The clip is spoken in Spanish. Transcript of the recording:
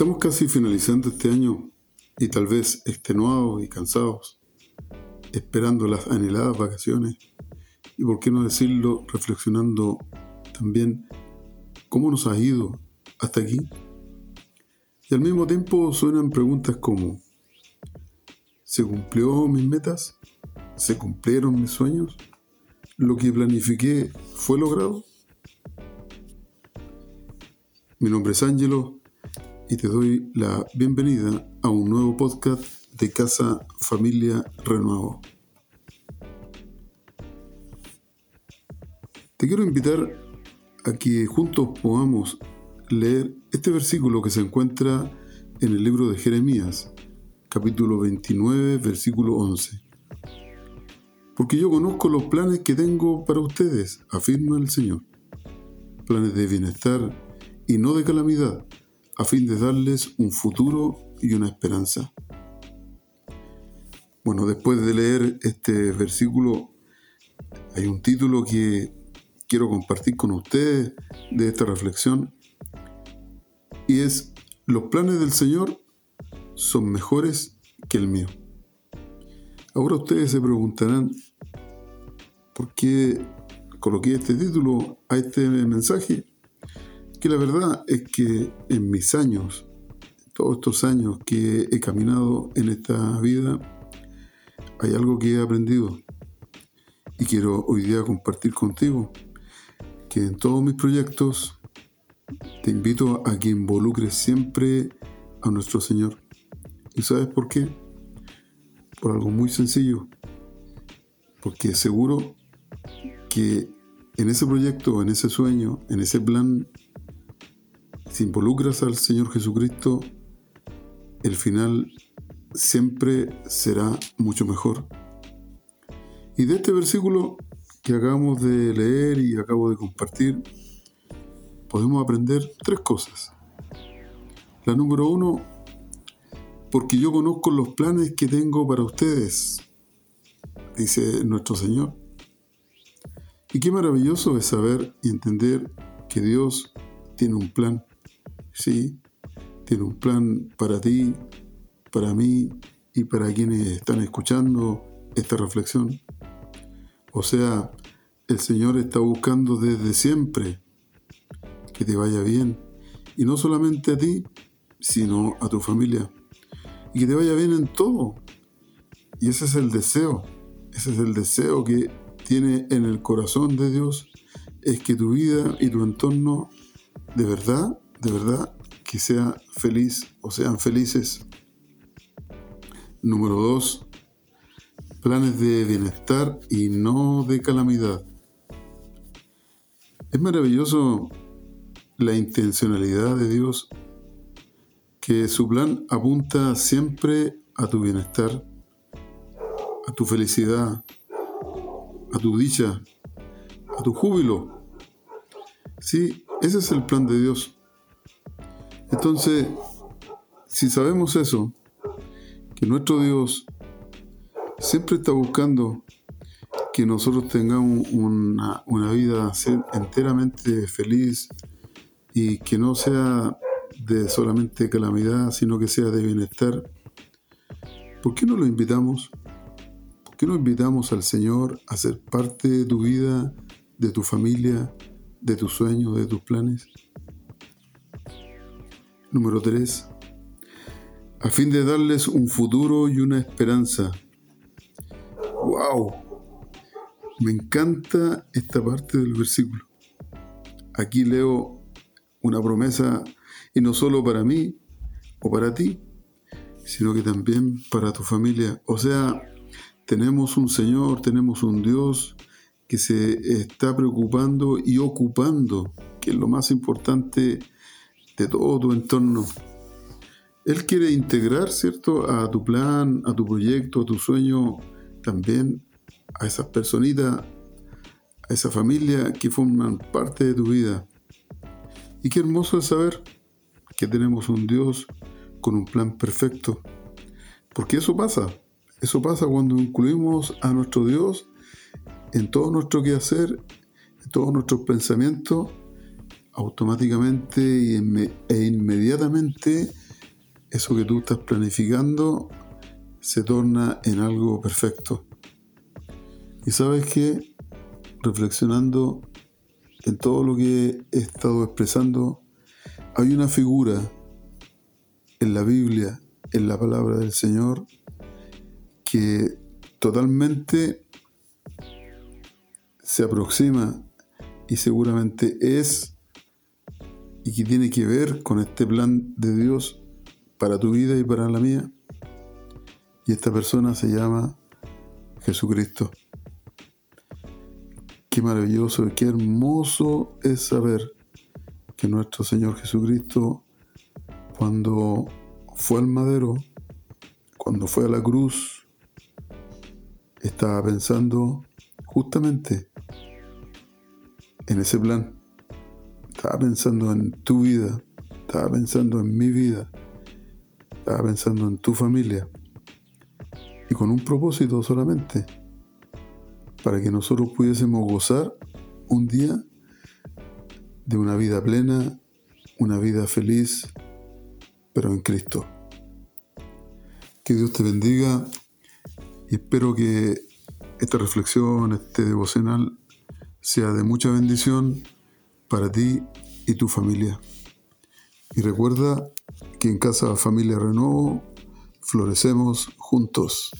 Estamos casi finalizando este año y tal vez extenuados y cansados, esperando las anheladas vacaciones y, por qué no decirlo, reflexionando también cómo nos ha ido hasta aquí. Y al mismo tiempo suenan preguntas como, ¿se cumplió mis metas? ¿Se cumplieron mis sueños? ¿Lo que planifiqué fue logrado? Mi nombre es Ángelo y te doy la bienvenida a un nuevo podcast de Casa Familia Renuevo. Te quiero invitar a que juntos podamos leer este versículo que se encuentra en el libro de Jeremías, capítulo 29, versículo 11. Porque yo conozco los planes que tengo para ustedes, afirma el Señor. Planes de bienestar y no de calamidad, a fin de darles un futuro y una esperanza. Bueno, después de leer este versículo, hay un título que quiero compartir con ustedes de esta reflexión y es Los planes del Señor son mejores que el mío. Ahora ustedes se preguntarán, ¿por qué coloqué este título a este mensaje? Que la verdad es que en mis años, todos estos años que he caminado en esta vida, hay algo que he aprendido y quiero hoy día compartir contigo, que en todos mis proyectos te invito a que involucres siempre a nuestro Señor. ¿Y sabes por qué? Por algo muy sencillo. Porque seguro que en ese proyecto, en ese sueño, en ese plan si involucras al Señor Jesucristo, el final siempre será mucho mejor. Y de este versículo que acabamos de leer y acabo de compartir, podemos aprender tres cosas. La número uno, porque yo conozco los planes que tengo para ustedes, dice nuestro Señor. Y qué maravilloso es saber y entender que Dios tiene un plan Sí, tiene un plan para ti, para mí y para quienes están escuchando esta reflexión. O sea, el Señor está buscando desde siempre que te vaya bien. Y no solamente a ti, sino a tu familia. Y que te vaya bien en todo. Y ese es el deseo. Ese es el deseo que tiene en el corazón de Dios. Es que tu vida y tu entorno de verdad de verdad que sea feliz o sean felices. Número dos, planes de bienestar y no de calamidad. Es maravilloso la intencionalidad de Dios, que su plan apunta siempre a tu bienestar, a tu felicidad, a tu dicha, a tu júbilo. Sí, ese es el plan de Dios. Entonces, si sabemos eso, que nuestro Dios siempre está buscando que nosotros tengamos una, vida enteramente feliz y que no sea de solamente calamidad, sino que sea de bienestar, ¿por qué no lo invitamos? ¿Por qué no invitamos al Señor a ser parte de tu vida, de tu familia, de tus sueños, de tus planes? Número 3. A fin de darles un futuro y una esperanza. ¡Wow! Me encanta esta parte del versículo. Aquí leo una promesa y no solo para mí o para ti, sino que también para tu familia. O sea, tenemos un Señor, tenemos un Dios que se está preocupando y ocupando, que es lo más importante de todo tu entorno. Él quiere integrar, ¿cierto?, a tu plan, a tu proyecto, a tu sueño, también a esas personitas, a esa familia que forman parte de tu vida. Y qué hermoso es saber que tenemos un Dios con un plan perfecto. Porque eso pasa, eso pasa cuando incluimos a nuestro Dios en todo nuestro quehacer, en todos nuestros pensamientos automáticamente e inmediatamente eso que tú estás planificando se torna en algo perfecto. Y sabes que, reflexionando en todo lo que he estado expresando, hay una figura en la Biblia, en la palabra del Señor, que totalmente se aproxima y seguramente es y que tiene que ver con este plan de Dios para tu vida y para la mía. Y esta persona se llama Jesucristo. Qué maravilloso y qué hermoso es saber que nuestro Señor Jesucristo, cuando fue al madero, cuando fue a la cruz, estaba pensando justamente en ese plan. Estaba pensando en tu vida, estaba pensando en mi vida, estaba pensando en tu familia. Y con un propósito solamente, para que nosotros pudiésemos gozar un día de una vida plena, una vida feliz, pero en Cristo. Que Dios te bendiga y espero que esta reflexión, este devocional, sea de mucha bendición para ti y tu familia. Y recuerda que en Casa Familia Renovo florecemos juntos.